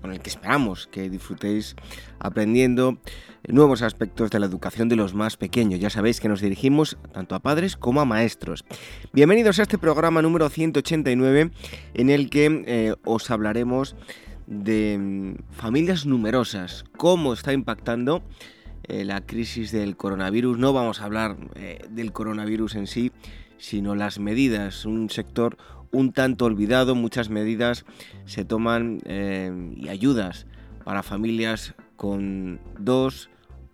con el que esperamos que disfrutéis aprendiendo nuevos aspectos de la educación de los más pequeños. Ya sabéis que nos dirigimos tanto a padres como a maestros. Bienvenidos a este programa número 189 en el que eh, os hablaremos de mm, familias numerosas, cómo está impactando eh, la crisis del coronavirus. No vamos a hablar eh, del coronavirus en sí, sino las medidas, un sector un tanto olvidado, muchas medidas se toman y ayudas para familias con dos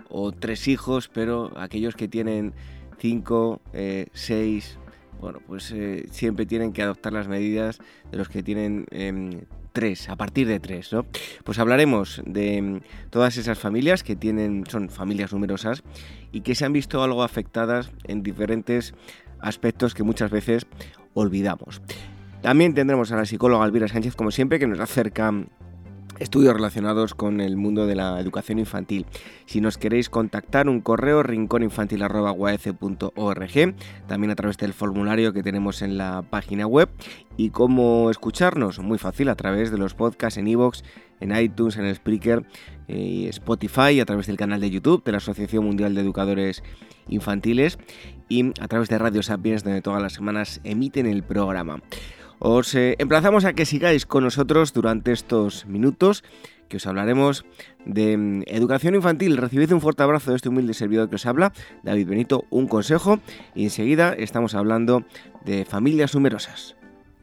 o tres hijos, pero aquellos que tienen cinco, eh, seis, bueno, pues eh, siempre tienen que adoptar las medidas de los que tienen em, tres, a partir de tres, ¿no? Pues hablaremos de em, todas esas familias que tienen, son familias numerosas y que se han visto algo afectadas en diferentes aspectos que muchas veces olvidamos. También tendremos a la psicóloga Elvira Sánchez, como siempre, que nos acerca estudios relacionados con el mundo de la educación infantil. Si nos queréis contactar, un correo rincóninfantil.org, también a través del formulario que tenemos en la página web. Y cómo escucharnos, muy fácil, a través de los podcasts en iVoox, en iTunes, en Spreaker eh, y Spotify, a través del canal de YouTube de la Asociación Mundial de Educadores Infantiles y a través de Radio Sapiens, donde todas las semanas emiten el programa. Os eh, emplazamos a que sigáis con nosotros durante estos minutos que os hablaremos de mm, educación infantil. Recibid un fuerte abrazo de este humilde servidor que os habla, David Benito, un consejo y enseguida estamos hablando de familias numerosas.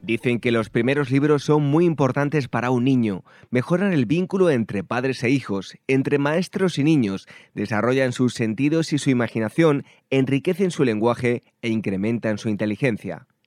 Dicen que los primeros libros son muy importantes para un niño, mejoran el vínculo entre padres e hijos, entre maestros y niños, desarrollan sus sentidos y su imaginación, enriquecen su lenguaje e incrementan su inteligencia.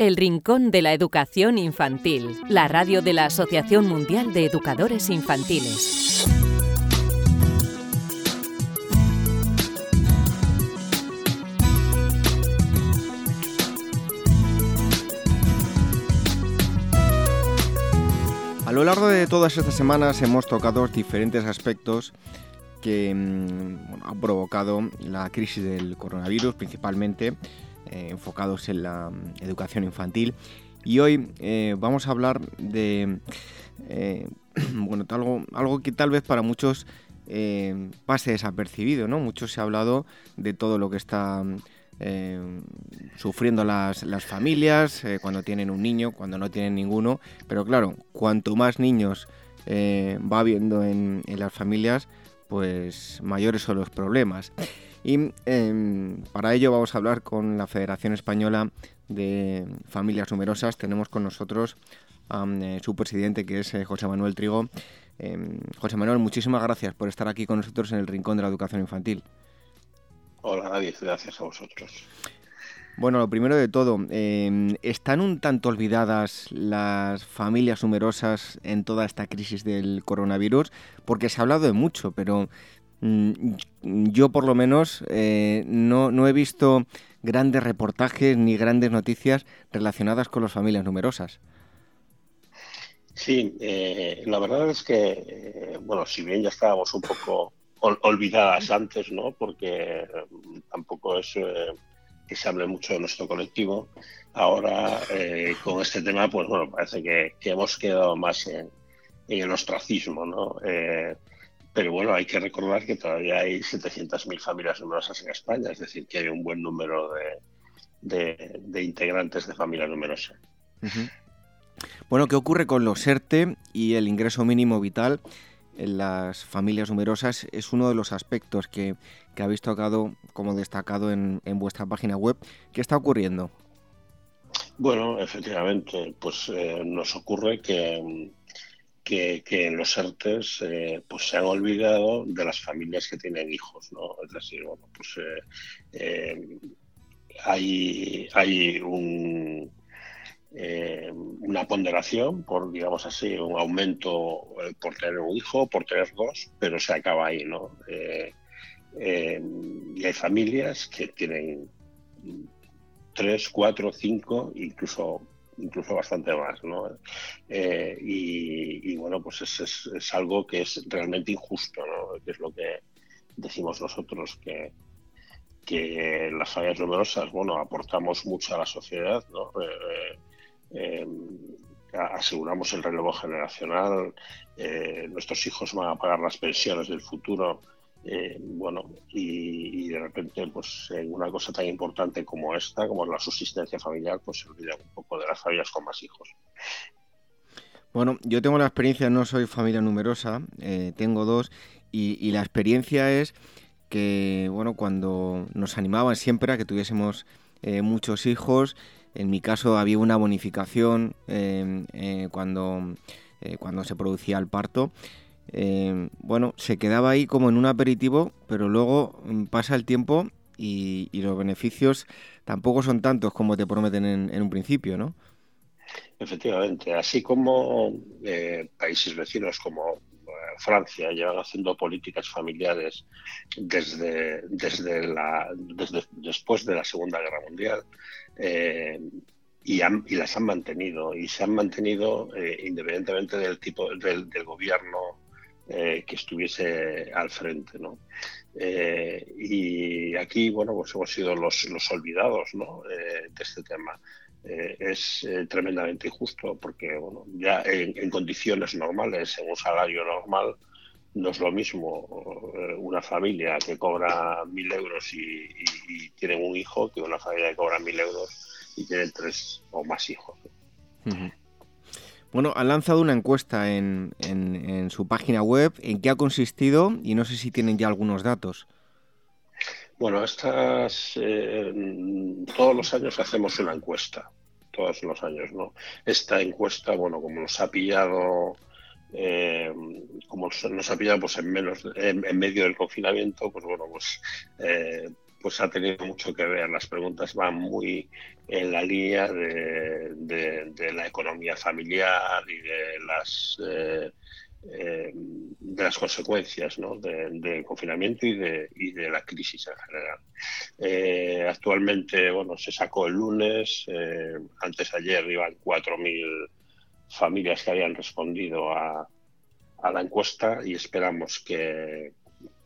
El Rincón de la Educación Infantil, la radio de la Asociación Mundial de Educadores Infantiles. A lo largo de todas estas semanas hemos tocado diferentes aspectos que mm, han provocado la crisis del coronavirus, principalmente eh, enfocados en la mm, educación infantil. Y hoy eh, vamos a hablar de eh, bueno, algo, algo que tal vez para muchos pase desapercibido, ¿no? Muchos se ha hablado de todo lo que está eh, sufriendo las, familias eh, cuando tienen un niño, cuando no tienen ninguno. Pero claro, cuanto más niños va habiendo en, las familias, pues mayores son los problemas. Y em, para ello vamos a hablar con la Federación Española de Familias Numerosas. Tenemos con nosotros a su presidente, que es José Manuel Trigo. Em, José Manuel, muchísimas gracias por estar aquí con nosotros en el Rincón de la Educación Infantil. Hola, David, gracias a vosotros. Bueno, lo primero de todo, em, ¿están un tanto olvidadas las familias numerosas en toda esta crisis del coronavirus? Porque se ha hablado de mucho, pero yo por lo menos eh, no, no he visto grandes reportajes ni grandes noticias relacionadas con las familias numerosas. Sí, eh, la verdad es que, eh, bueno, si bien ya estábamos un poco olvidadas antes, ¿no? Porque mm, tampoco es eh, que se hable mucho de nuestro colectivo. Ahora, con este tema, pues bueno, parece que, hemos quedado más en, el ostracismo, ¿no? Pero bueno, hay que recordar que todavía hay 700.000 familias numerosas en España, es decir, que hay un buen número de, integrantes de familia numerosa. Bueno, ¿qué ocurre con los ERTE y el ingreso mínimo vital en las familias numerosas? Es uno de los aspectos que, que habéis tocado como destacado en, vuestra página web. ¿Qué está ocurriendo? Bueno, efectivamente, pues eh, nos ocurre que, que, en los ERTES eh, pues se han olvidado de las familias que tienen hijos, ¿no? Es decir, bueno, pues eh, hay, hay un, eh, una ponderación por, digamos así, un aumento eh, por tener un hijo, por tener dos, pero se acaba ahí, ¿no? Eh, y hay familias que tienen tres, cuatro, cinco, incluso incluso bastante más, ¿no? y, bueno, pues es, es, algo que es realmente injusto, ¿no? Que es lo que decimos nosotros que, las familias numerosas, bueno, aportamos mucho a la sociedad, ¿no? Eh, aseguramos el relevo generacional, eh, nuestros hijos van a pagar las pensiones del futuro. Eh, bueno, y, de repente, pues en una cosa tan importante como esta, como la subsistencia familiar, pues se olvida un poco de las familias con más hijos. Bueno, yo tengo la experiencia, no soy familia numerosa, tengo dos, y, la experiencia es que, bueno, cuando nos animaban siempre a que tuviésemos muchos hijos, en mi caso había una bonificación eh, cuando, eh, cuando se producía el parto. Em, bueno, se quedaba ahí como en un aperitivo, pero luego mm, pasa el tiempo y, los beneficios tampoco son tantos como te prometen en, un principio, ¿no? Efectivamente, así como eh, países vecinos como Francia llevan haciendo políticas familiares desde, la, después de la Segunda Guerra Mundial eh, y, y, las han mantenido y se han mantenido eh, independientemente del tipo del, gobierno eh, que estuviese al frente, ¿no? y aquí, bueno, pues hemos sido los, los olvidados, ¿no? de este tema. es tremendamente injusto porque bueno, ya en, condiciones normales, en un salario normal, no es lo mismo eh, una familia que cobra mil euros y, tienen un hijo que una familia que cobra mil euros y tiene tres o más hijos. Bueno, han lanzado una encuesta en, en, su página web. ¿En qué ha consistido? Y no sé si tienen ya algunos datos. Bueno, estas eh, todos los años hacemos una encuesta, todos los años, ¿no? Esta encuesta, bueno, como nos ha pillado eh, como nos ha pillado pues en menos en, medio del confinamiento pues bueno pues eh, pues ha tenido mucho que ver. Las preguntas van muy en la línea de, la economía familiar y de las eh, de las consecuencias del confinamiento y de, y de la crisis en general. actualmente, bueno, se sacó el lunes, antes ayer iban 4.000 familias que habían respondido a, la encuesta y esperamos que,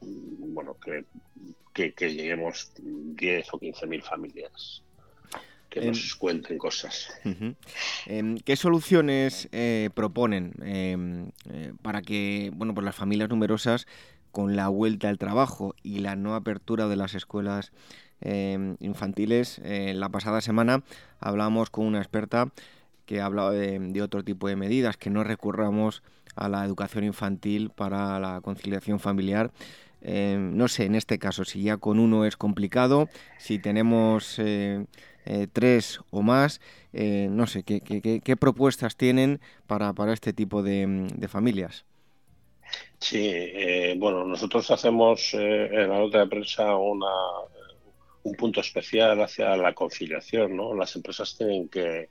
bueno, que, que, lleguemos 10 o 15 mil familias que nos em, cuenten cosas. Em, ¿Qué soluciones eh, proponen em, eh, para que bueno, pues las familias numerosas, con la vuelta al trabajo y la no apertura de las escuelas infantiles, eh, la pasada semana hablamos con una experta que ha hablado de, otro tipo de medidas, que no recurramos a la educación infantil para la conciliación familiar. Eh, no sé, en este caso, si ya con uno es complicado, si tenemos eh, eh, tres o más, no sé, ¿qué, propuestas tienen para, para este tipo de, familias? Sí, bueno, nosotros hacemos en la nota de prensa una, un punto especial hacia la conciliación, ¿no? Las empresas tienen que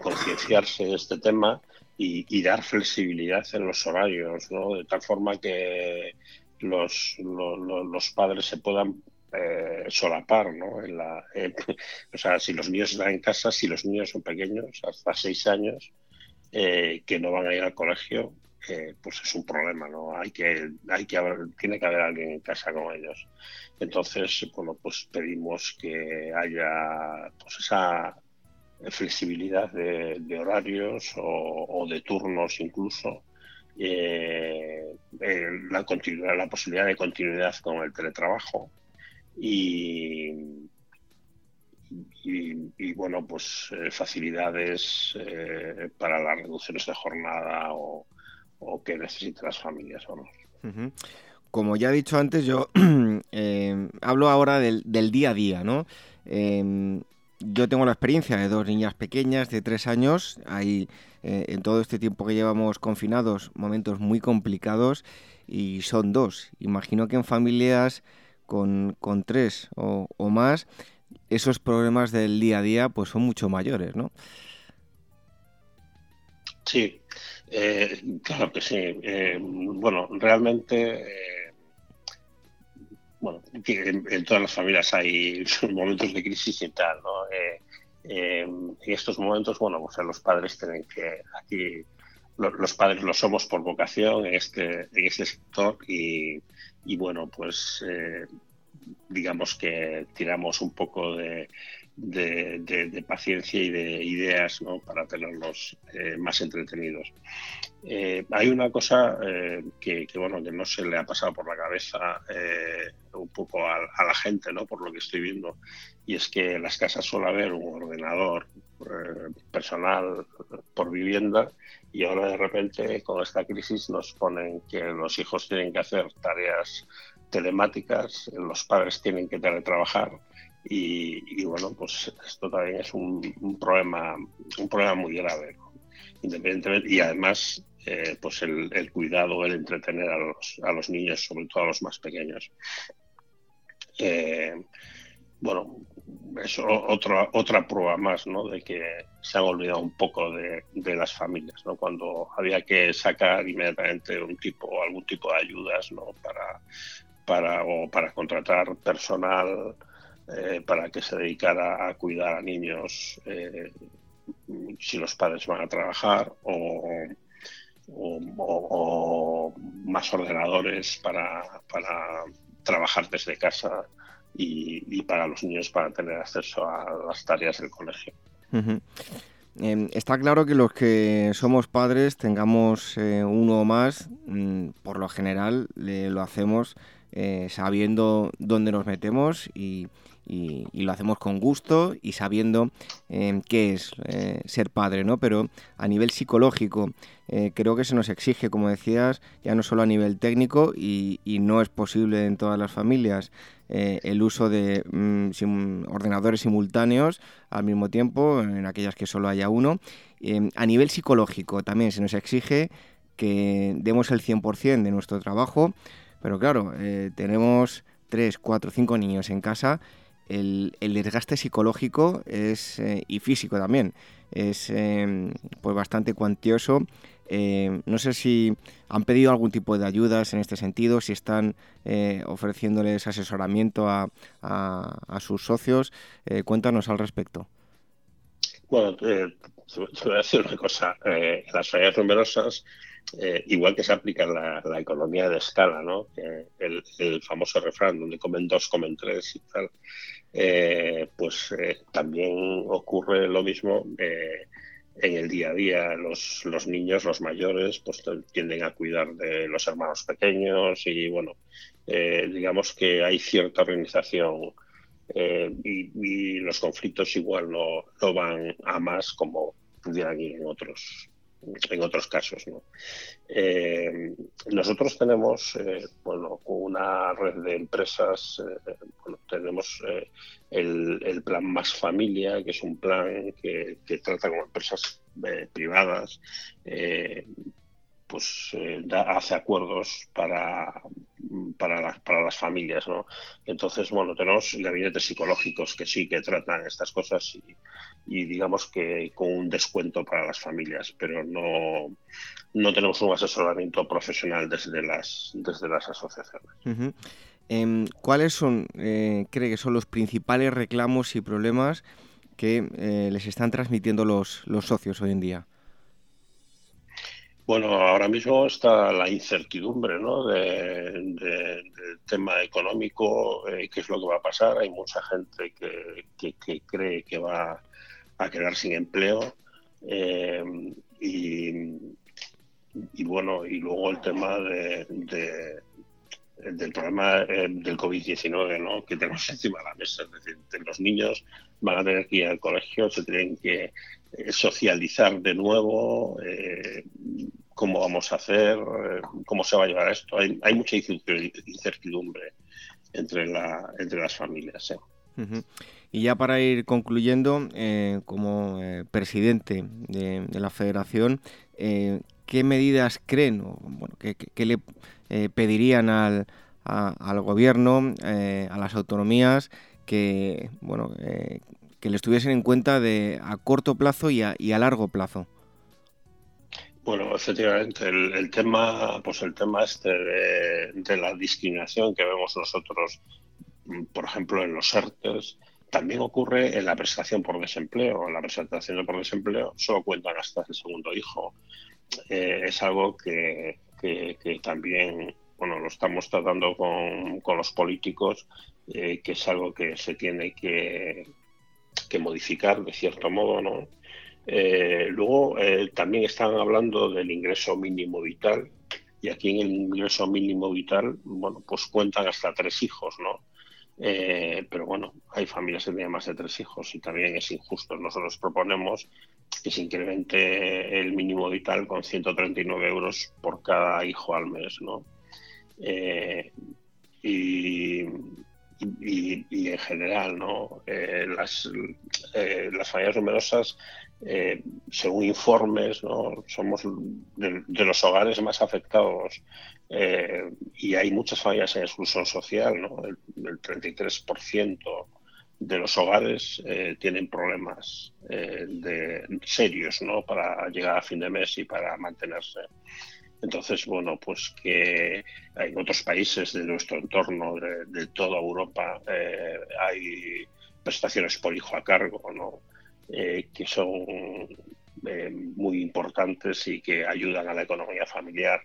concienciarse de este tema y, dar flexibilidad en los horarios, ¿no? De tal forma que los, los, padres se puedan eh, solapar, ¿no? En la, o sea, si los niños están en casa, si los niños son pequeños, hasta seis años, eh, que no van a ir al colegio, pues es un problema, ¿no? Hay que, hay que haber, tiene que haber alguien en casa con ellos. Entonces, bueno, pues pedimos que haya pues esa flexibilidad de, horarios o, de turnos incluso, eh, la, continuidad, la posibilidad de continuidad con el teletrabajo y, y, bueno, pues eh, facilidades eh, para las reducciones de jornada o, que necesiten las familias. Como ya he dicho antes, yo hablo ahora del, del, día a día, ¿no? Yo tengo la experiencia de dos niñas pequeñas de tres años. Hay eh, en todo este tiempo que llevamos confinados momentos muy complicados y son dos. Imagino que en familias con, tres o, más esos problemas del día a día pues son mucho mayores, ¿no? Sí, eh, claro que sí. Eh, bueno, realmente bueno, en, todas las familias hay momentos de crisis y tal, ¿no? Eh, eh, en estos momentos, bueno, pues los padres tienen que, aquí los padres lo somos por vocación en este, en este sector y, bueno, pues eh, digamos que tiramos un poco de, de, paciencia y de ideas ¿no? para tenerlos eh, más entretenidos. Eh, hay una cosa eh, que, bueno, que no se le ha pasado por la cabeza un poco a, la gente, ¿no? por lo que estoy viendo, y es que en las casas suele haber un ordenador personal por vivienda y ahora de repente con esta crisis nos ponen que los hijos tienen que hacer tareas telemáticas, los padres tienen que teletrabajar y, bueno, pues esto también es un, problema, un problema muy grave, independientemente, y además eh, pues el, cuidado, el entretener a los, a los niños, sobre todo a los más pequeños. Eh, bueno, es otra, otra prueba más, ¿no? De que se han olvidado un poco de, de, las familias, ¿no? Cuando había que sacar inmediatamente un tipo, algún tipo de ayudas, ¿no? Para, para, o para contratar personal eh, para que se dedicara a cuidar a niños eh, si los padres van a trabajar o, más ordenadores para, trabajar desde casa y, para los niños para tener acceso a las tareas del colegio. Em, está claro que los que somos padres tengamos eh, uno o más, mm, por lo general lo hacemos sabiendo dónde nos metemos y, y, lo hacemos con gusto y sabiendo eh, qué es eh, ser padre, ¿no? Pero a nivel psicológico eh, creo que se nos exige, como decías, ya no solo a nivel técnico y, no es posible en todas las familias el uso de mm, ordenadores simultáneos al mismo tiempo, en aquellas que solo haya uno. a nivel psicológico también se nos exige que demos el 100% de nuestro trabajo, pero claro, tenemos 3, 4, 5 niños en casa el, desgaste psicológico es, eh, y físico también es em, pues bastante cuantioso. Eh, no sé si han pedido algún tipo de ayudas en este sentido, si están eh, ofreciéndoles asesoramiento a, sus socios. cuéntanos al respecto. Bueno, te, voy a decir una cosa. las familias numerosas igual que se aplica la, economía de escala, ¿no? el, famoso refrán, donde comen dos, comen tres y tal, eh, pues eh, también ocurre lo mismo eh, en el día a día. Los, los, niños, los mayores, pues tienden a cuidar de los hermanos pequeños y bueno, digamos que hay cierta organización y, los conflictos igual no, no van a más como pudieran ir en otros en otros casos. Eh, nosotros tenemos eh, bueno, una red de empresas, eh, tenemos el, plan Más Familia, que es un plan que, trata con empresas privadas pues hace acuerdos para, para, para, las familias, ¿no? Entonces, bueno, tenemos gabinetes psicológicos que sí que tratan estas cosas y, y digamos que con un descuento para las familias, pero no, no tenemos un asesoramiento profesional desde las, desde las asociaciones. Em, ¿Cuáles son, eh, cree que son los principales reclamos y problemas que eh, les están transmitiendo los, los socios hoy en día? Bueno, ahora mismo está la incertidumbre ¿no? de, del tema económico, eh, qué es lo que va a pasar. Hay mucha gente que, que, cree que va a quedar sin empleo. Eh, y, bueno, y luego el tema de, del problema eh, del COVID-19 ¿no? que tenemos encima de la mesa. Es decir, los niños van a tener que ir al colegio, se tienen que socializar de nuevo, cómo vamos a hacer, cómo se va a llevar esto. Hay, mucha incertidumbre entre, la, entre las familias. Y ya para ir concluyendo, como presidente de, la federación, ¿qué medidas creen o bueno, qué le eh, pedirían al, al gobierno, eh, a las autonomías, que bueno eh, que le estuviesen en cuenta de a corto plazo y a, y a largo plazo. Bueno, efectivamente, el, tema, pues el tema este de, la discriminación que vemos nosotros, por ejemplo, en los ERTES, también ocurre en la prestación por desempleo. En la prestación por desempleo solo cuentan hasta el segundo hijo. es algo que, también bueno, lo estamos tratando con, los políticos, eh, que es algo que se tiene que modificar de cierto modo, ¿no? Eh, luego eh, también están hablando del ingreso mínimo vital y aquí en el ingreso mínimo vital, bueno, pues cuentan hasta tres hijos, ¿no? pero bueno, hay familias que tienen más de tres hijos y también es injusto. Nosotros proponemos que se incremente el mínimo vital con 139 euros por cada hijo al mes, ¿no? Eh, y, en general, ¿no? Eh, las, eh, las familias numerosas, según informes, ¿no? somos de, los hogares más afectados y hay muchas familias en exclusión social, ¿no? el, el 33% de los hogares eh, tienen problemas eh, de, serios ¿no? para llegar a fin de mes y para mantenerse. Entonces, bueno, pues que en otros países de nuestro entorno, de, toda Europa, eh, hay prestaciones por hijo a cargo, ¿no? Que son muy importantes y que ayudan a la economía familiar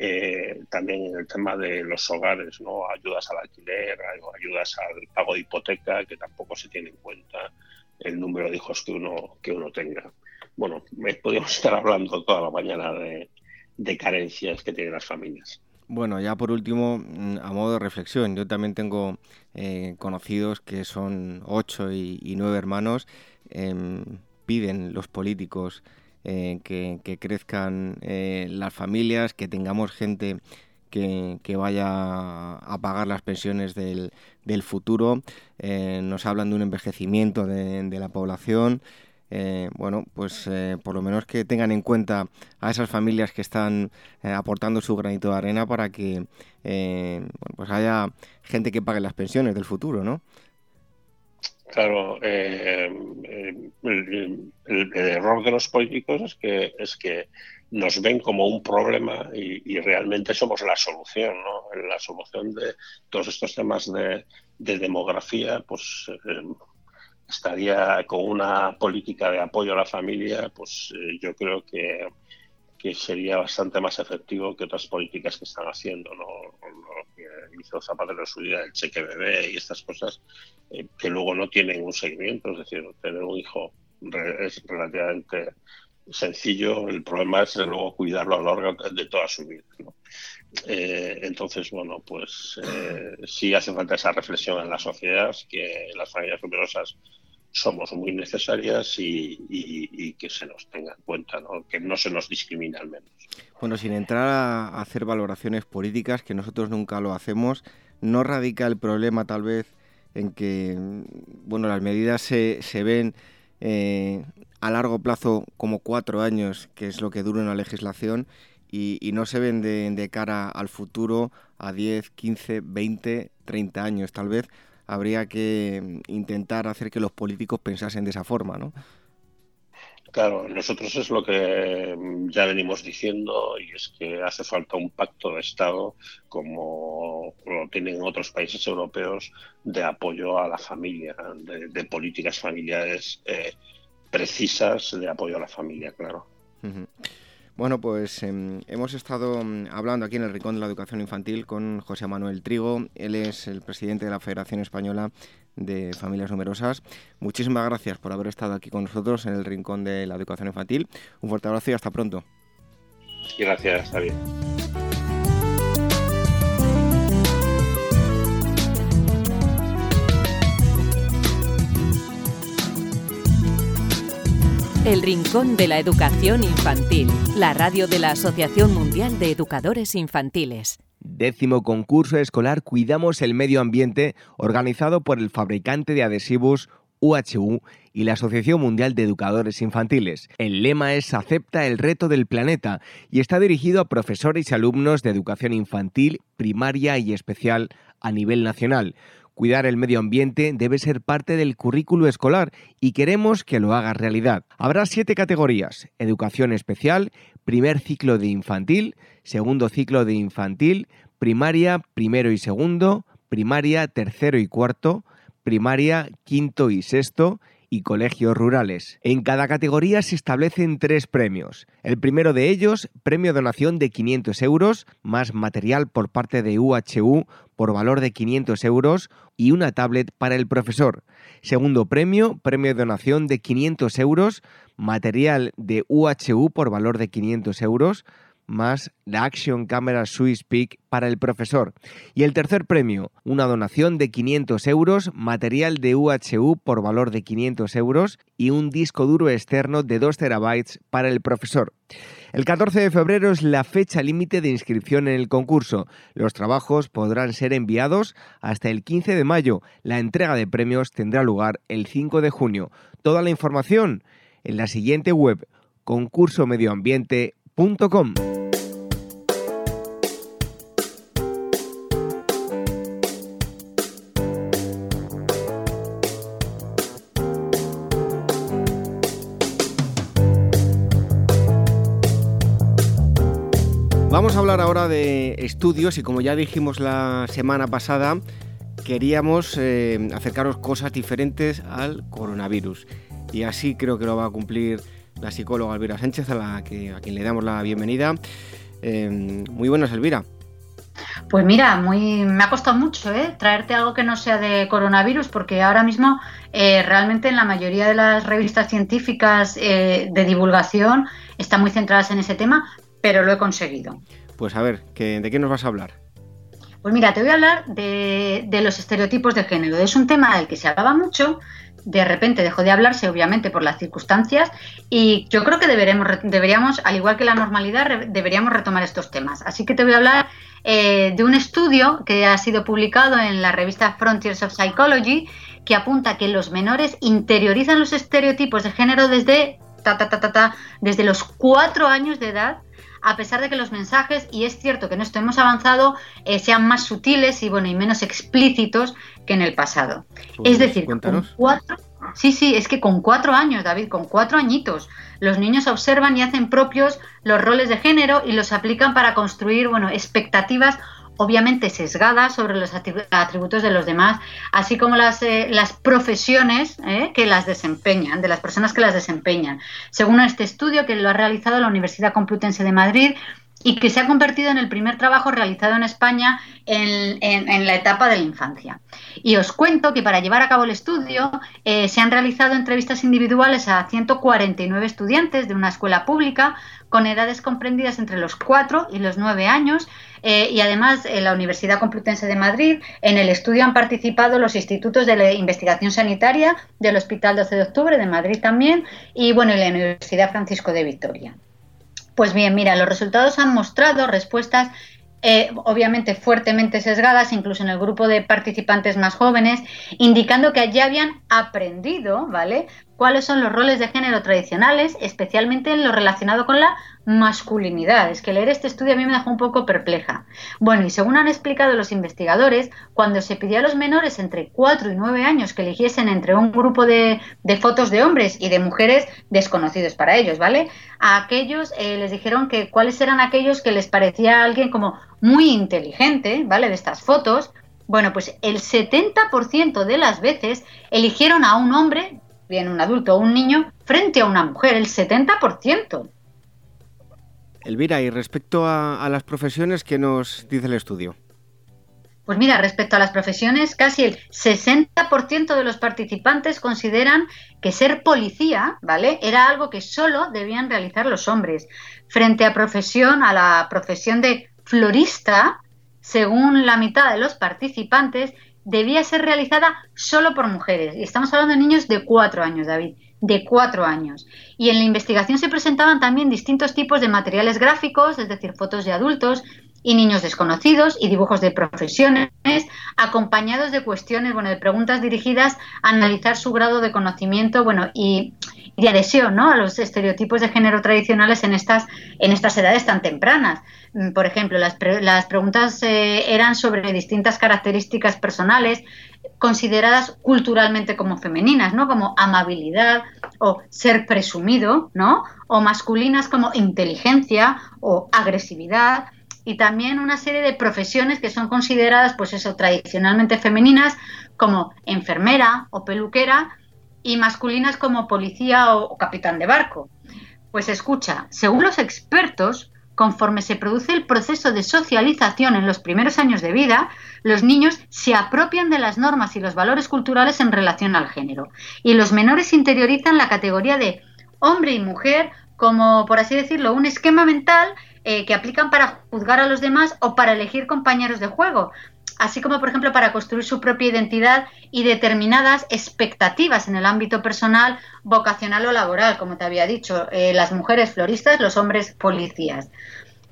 eh, también en el tema de los hogares, ¿no? ayudas al alquiler, ayudas al pago de hipoteca, que tampoco se tiene en cuenta el número de hijos que uno, que uno tenga. Bueno, podríamos estar hablando toda la mañana de, carencias que tienen las familias. Bueno, ya por último, mm, a modo de reflexión, yo también tengo eh, conocidos que son ocho y, nueve hermanos, em, piden los políticos eh, que, crezcan eh, las familias, que tengamos gente que, vaya a pagar las pensiones del, futuro. Nos hablan de un envejecimiento de, la población. Bueno, pues por lo menos que tengan en cuenta a esas familias que están aportando su granito de arena para que pues haya gente que pague las pensiones del futuro, ¿no? Claro, eh, eh, el, error de los políticos es que, es que nos ven como un problema y, realmente somos la solución, ¿no? La solución de todos estos temas de, demografía, pues eh, estaría con una política de apoyo a la familia, pues yo creo que, que sería bastante más efectivo que otras políticas que están haciendo, ¿no? hizo Zapatero en su día, el cheque bebé y estas cosas, eh, que luego no tienen un seguimiento. Es decir, tener un hijo es relativamente sencillo, el problema es luego cuidarlo a lo largo de toda su vida. Eh, entonces, bueno, pues eh, sí hace falta esa reflexión en la sociedad, que las familias numerosas somos muy necesarias y, que se nos tenga en cuenta, que no se nos discrimine al menos. Bueno, sin entrar a hacer valoraciones políticas, que nosotros nunca lo hacemos, ¿no radica el problema tal vez en que bueno, las medidas se, se ven eh, a largo plazo como cuatro años, que es lo que dura una legislación, y, no se ven de, cara al futuro a 10, 15, 20, 30 años. Tal vez habría que intentar hacer que los políticos pensasen de esa forma, ¿no? Claro, nosotros es lo que ya venimos diciendo y es que hace falta un pacto de Estado como lo tienen otros países europeos de apoyo a la familia, de, políticas familiares eh, precisas de apoyo a la familia, claro. Bueno, pues em, hemos estado mm, hablando aquí en el Rincón de la Educación Infantil con José Manuel Trigo. Él es el presidente de la Federación Española de Familias Numerosas. Muchísimas gracias por haber estado aquí con nosotros en el Rincón de la Educación Infantil. Un fuerte abrazo y hasta pronto. Gracias, está bien. El Rincón de la Educación Infantil, la radio de la Asociación Mundial de Educadores Infantiles. Décimo concurso escolar Cuidamos el Medio Ambiente, organizado por el fabricante de adhesivos UHU y la Asociación Mundial de Educadores Infantiles. El lema es Acepta el reto del planeta y está dirigido a profesores y alumnos de educación infantil, primaria y especial a nivel nacional. Cuidar el medio ambiente debe ser parte del currículo escolar y queremos que lo haga realidad. Habrá siete categorías. Educación especial, primer ciclo de infantil, segundo ciclo de infantil, primaria, primero y segundo, primaria, tercero y cuarto, primaria, quinto y sexto, y colegios rurales. En cada categoría se establecen tres premios. El primero de ellos, premio donación de 500 euros, más material por parte de UHU por valor de 500 euros y una tablet para el profesor. Segundo premio, premio donación de 500 euros, material de UHU por valor de 500 euros, más la Action Camera Swiss Peak para el profesor. Y el tercer premio, una donación de 500 euros, material de UHU por valor de 500 euros y un disco duro externo de 2 terabytes para el profesor. El 14 de febrero es la fecha límite de inscripción en el concurso. Los trabajos podrán ser enviados hasta el 15 de mayo. La entrega de premios tendrá lugar el 5 de junio. Toda la información en la siguiente web concursomedioambiente.com. Vamos a hablar ahora de estudios y como ya dijimos la semana pasada, queríamos eh, acercaros cosas diferentes al coronavirus. Y así creo que lo va a cumplir la psicóloga Elvira Sánchez, a, la que, a quien le damos la bienvenida. Eh, muy buenas, Elvira. Pues mira, muy, me ha costado mucho ¿eh? traerte algo que no sea de coronavirus, porque ahora mismo realmente en la mayoría de las revistas científicas de divulgación están muy centradas en ese tema, pero lo he conseguido. Pues a ver, ¿de qué nos vas a hablar? Pues mira, te voy a hablar de, los estereotipos de género. Es un tema del que se hablaba mucho, de repente dejó de hablarse, obviamente, por las circunstancias, y yo creo que deberemos, deberíamos, al igual que la normalidad, deberíamos retomar estos temas. Así que te voy a hablar eh, de un estudio que ha sido publicado en la revista Frontiers of Psychology, que apunta que los menores interiorizan los estereotipos de género desde, desde los cuatro años de edad a pesar de que los mensajes, y es cierto que en esto hemos avanzado, eh, sean más sutiles y, bueno, y menos explícitos que en el pasado. Pues es decir, con cuatro, sí, sí, es que con cuatro años, David, con cuatro añitos, los niños observan y hacen propios los roles de género y los aplican para construir, bueno, expectativas obviamente sesgadas sobre los atributos de los demás, así como las, eh, las profesiones eh, que las desempeñan, de las personas que las desempeñan. Según este estudio que lo ha realizado la Universidad Complutense de Madrid, y que se ha convertido en el primer trabajo realizado en España en, la etapa de la infancia. Y os cuento que para llevar a cabo el estudio eh, se han realizado entrevistas individuales a 149 estudiantes de una escuela pública con edades comprendidas entre los 4 y los 9 años eh, y además en la Universidad Complutense de Madrid en el estudio han participado los institutos de investigación sanitaria del Hospital 12 de Octubre de Madrid también y bueno, y la Universidad Francisco de Vitoria. Pues bien, mira, los resultados han mostrado respuestas eh, obviamente fuertemente sesgadas, incluso en el grupo de participantes más jóvenes, indicando que ya habían aprendido, ¿vale? cuáles son los roles de género tradicionales, especialmente en lo relacionado con la masculinidad. Es que leer este estudio a mí me dejó un poco perpleja. Bueno, y según han explicado los investigadores, cuando se pidió a los menores entre 4 y 9 años que eligiesen entre un grupo de, fotos de hombres y de mujeres desconocidos para ellos, ¿vale? A aquellos eh, les dijeron que cuáles eran aquellos que les parecía alguien como muy inteligente, ¿vale? De estas fotos. Bueno, pues el 70% de las veces eligieron a un hombre, bien un adulto o un niño, frente a una mujer, el 70%. Elvira, y respecto a, las profesiones, ¿qué nos dice el estudio? Pues mira, respecto a las profesiones, casi el 60% de los participantes consideran que ser policía, ¿vale? Era algo que solo debían realizar los hombres. Frente a profesión, a la profesión de florista, según la mitad de los participantes, debía ser realizada solo por mujeres. Y estamos hablando de niños de cuatro años, David de cuatro años. Y en la investigación se presentaban también distintos tipos de materiales gráficos, es decir, fotos de adultos y niños desconocidos y dibujos de profesiones, acompañados de cuestiones, bueno, de preguntas dirigidas a analizar su grado de conocimiento, bueno, y, de adhesión, ¿no? A los estereotipos de género tradicionales en estas, en estas edades tan tempranas. Mm, por ejemplo, las, las preguntas eh, eran sobre distintas características personales, consideradas culturalmente como femeninas, ¿no? Como amabilidad o ser presumido, ¿no? O masculinas como inteligencia o agresividad y también una serie de profesiones que son consideradas, pues eso, tradicionalmente femeninas como enfermera o peluquera y masculinas como policía o capitán de barco. Pues escucha, según los expertos, conforme se produce el proceso de socialización en los primeros años de vida, los niños se apropian de las normas y los valores culturales en relación al género. Y los menores interiorizan la categoría de hombre y mujer como, por así decirlo, un esquema mental eh, que aplican para juzgar a los demás o para elegir compañeros de juego así como por ejemplo para construir su propia identidad y determinadas expectativas en el ámbito personal, vocacional o laboral, como te había dicho, eh, las mujeres floristas, los hombres policías.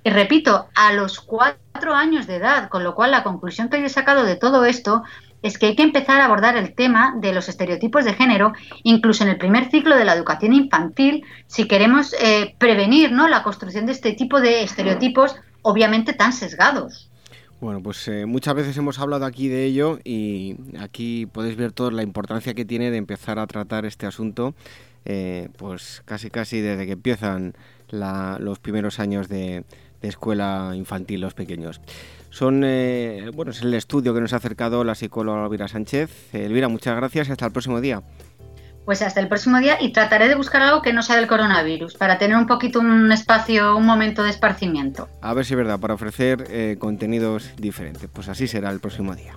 Y repito, a los cuatro años de edad, con lo cual la conclusión que yo he sacado de todo esto es que hay que empezar a abordar el tema de los estereotipos de género, incluso en el primer ciclo de la educación infantil, si queremos eh, prevenir ¿no? la construcción de este tipo de estereotipos, obviamente tan sesgados. Bueno, pues eh, muchas veces hemos hablado aquí de ello y aquí podéis ver toda la importancia que tiene de empezar a tratar este asunto, eh, pues casi casi desde que empiezan los primeros años de, escuela infantil, los pequeños. Son, eh, bueno, es el estudio que nos ha acercado la psicóloga Elvira Sánchez. Elvira, muchas gracias y hasta el próximo día pues hasta el próximo día y trataré de buscar algo que no sea del coronavirus, para tener un poquito un espacio, un momento de esparcimiento. A ver si es verdad, para ofrecer eh, contenidos diferentes. Pues así será el próximo día.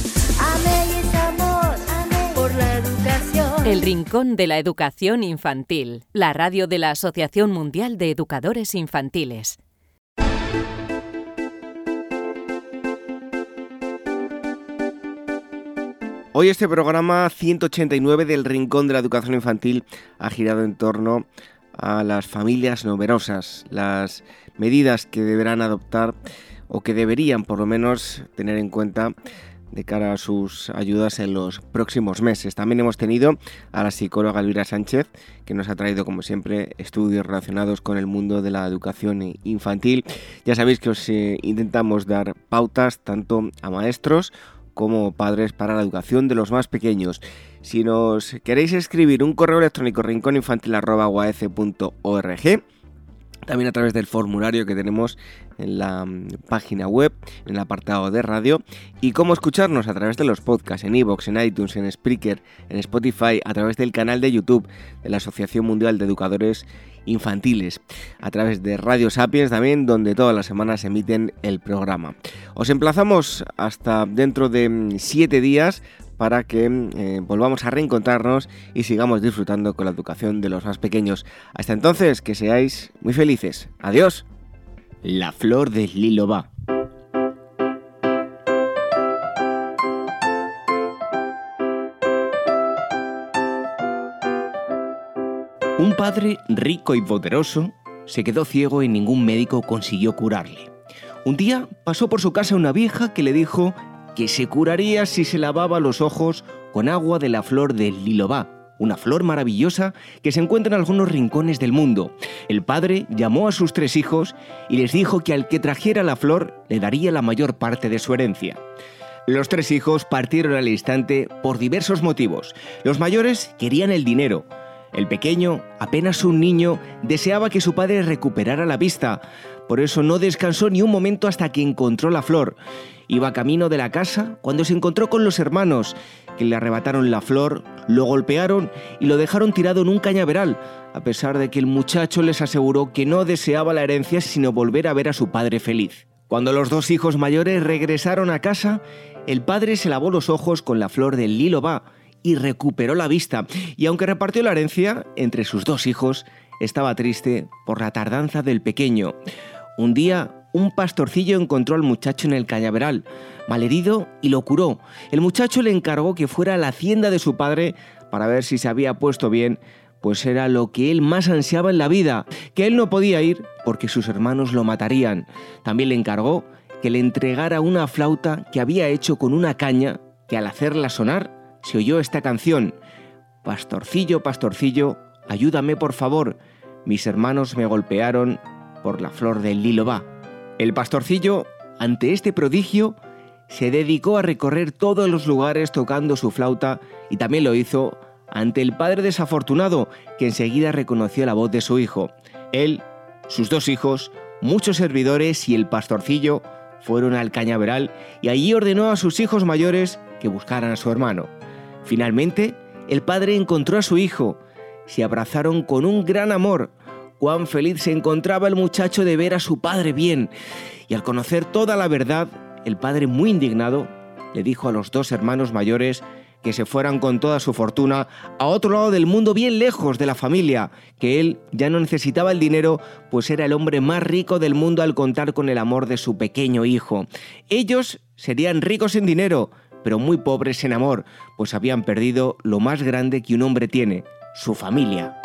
El Rincón de la Educación Infantil, la radio de la Asociación Mundial de Educadores Infantiles. Hoy este programa 189 del Rincón de la Educación Infantil ha girado en torno a las familias numerosas, las medidas que deberán adoptar o que deberían por lo menos tener en cuenta de cara a sus ayudas en los próximos meses. También hemos tenido a la psicóloga Elvira Sánchez, que nos ha traído, como siempre, estudios relacionados con el mundo de la educación infantil. Ya sabéis que os eh, intentamos dar pautas tanto a maestros como padres para la educación de los más pequeños. Si nos queréis escribir un correo electrónico rincóninfantil.org, también a través del formulario que tenemos en la mm, página web, en el apartado de radio, y cómo escucharnos a través de los podcasts en iVoox, en iTunes, en Spreaker, en Spotify, a través del canal de YouTube de la Asociación Mundial de Educadores Infantiles, a través de Radio Sapiens también, donde todas las semanas emiten el programa. Os emplazamos hasta dentro de 7 mm, días para que eh, volvamos a reencontrarnos y sigamos disfrutando con la educación de los más pequeños. Hasta entonces, que seáis muy felices. Adiós. La flor de lilo va. Un padre rico y poderoso se quedó ciego y ningún médico consiguió curarle. Un día pasó por su casa una vieja que le dijo que se curaría si se lavaba los ojos con agua de la flor del lilobá, una flor maravillosa que se encuentra en algunos rincones del mundo. El padre llamó a sus tres hijos y les dijo que al que trajera la flor le daría la mayor parte de su herencia. Los tres hijos partieron al instante por diversos motivos. Los mayores querían el dinero. El pequeño, apenas un niño, deseaba que su padre recuperara la vista. Por eso no descansó ni un momento hasta que encontró la flor. Iba camino de la casa cuando se encontró con los hermanos, que le arrebataron la flor, lo golpearon y lo dejaron tirado en un cañaveral, a pesar de que el muchacho les aseguró que no deseaba la herencia sino volver a ver a su padre feliz. Cuando los dos hijos mayores regresaron a casa, el padre se lavó los ojos con la flor del lilo y recuperó la vista, y aunque repartió la herencia entre sus dos hijos, estaba triste por la tardanza del pequeño. Un día un pastorcillo encontró al muchacho en el cañaveral, malherido, y lo curó. El muchacho le encargó que fuera a la hacienda de su padre para ver si se había puesto bien, pues era lo que él más ansiaba en la vida, que él no podía ir porque sus hermanos lo matarían. También le encargó que le entregara una flauta que había hecho con una caña, que al hacerla sonar se oyó esta canción. Pastorcillo, pastorcillo, ayúdame por favor. Mis hermanos me golpearon por la flor del lilo va. El pastorcillo, ante este prodigio, se dedicó a recorrer todos los lugares tocando su flauta y también lo hizo ante el padre desafortunado, que enseguida reconoció la voz de su hijo. Él, sus dos hijos, muchos servidores y el pastorcillo fueron al cañaveral y allí ordenó a sus hijos mayores que buscaran a su hermano. Finalmente, el padre encontró a su hijo, se abrazaron con un gran amor, cuán feliz se encontraba el muchacho de ver a su padre bien. Y al conocer toda la verdad, el padre, muy indignado, le dijo a los dos hermanos mayores que se fueran con toda su fortuna a otro lado del mundo, bien lejos de la familia, que él ya no necesitaba el dinero, pues era el hombre más rico del mundo al contar con el amor de su pequeño hijo. Ellos serían ricos en dinero, pero muy pobres en amor, pues habían perdido lo más grande que un hombre tiene, su familia.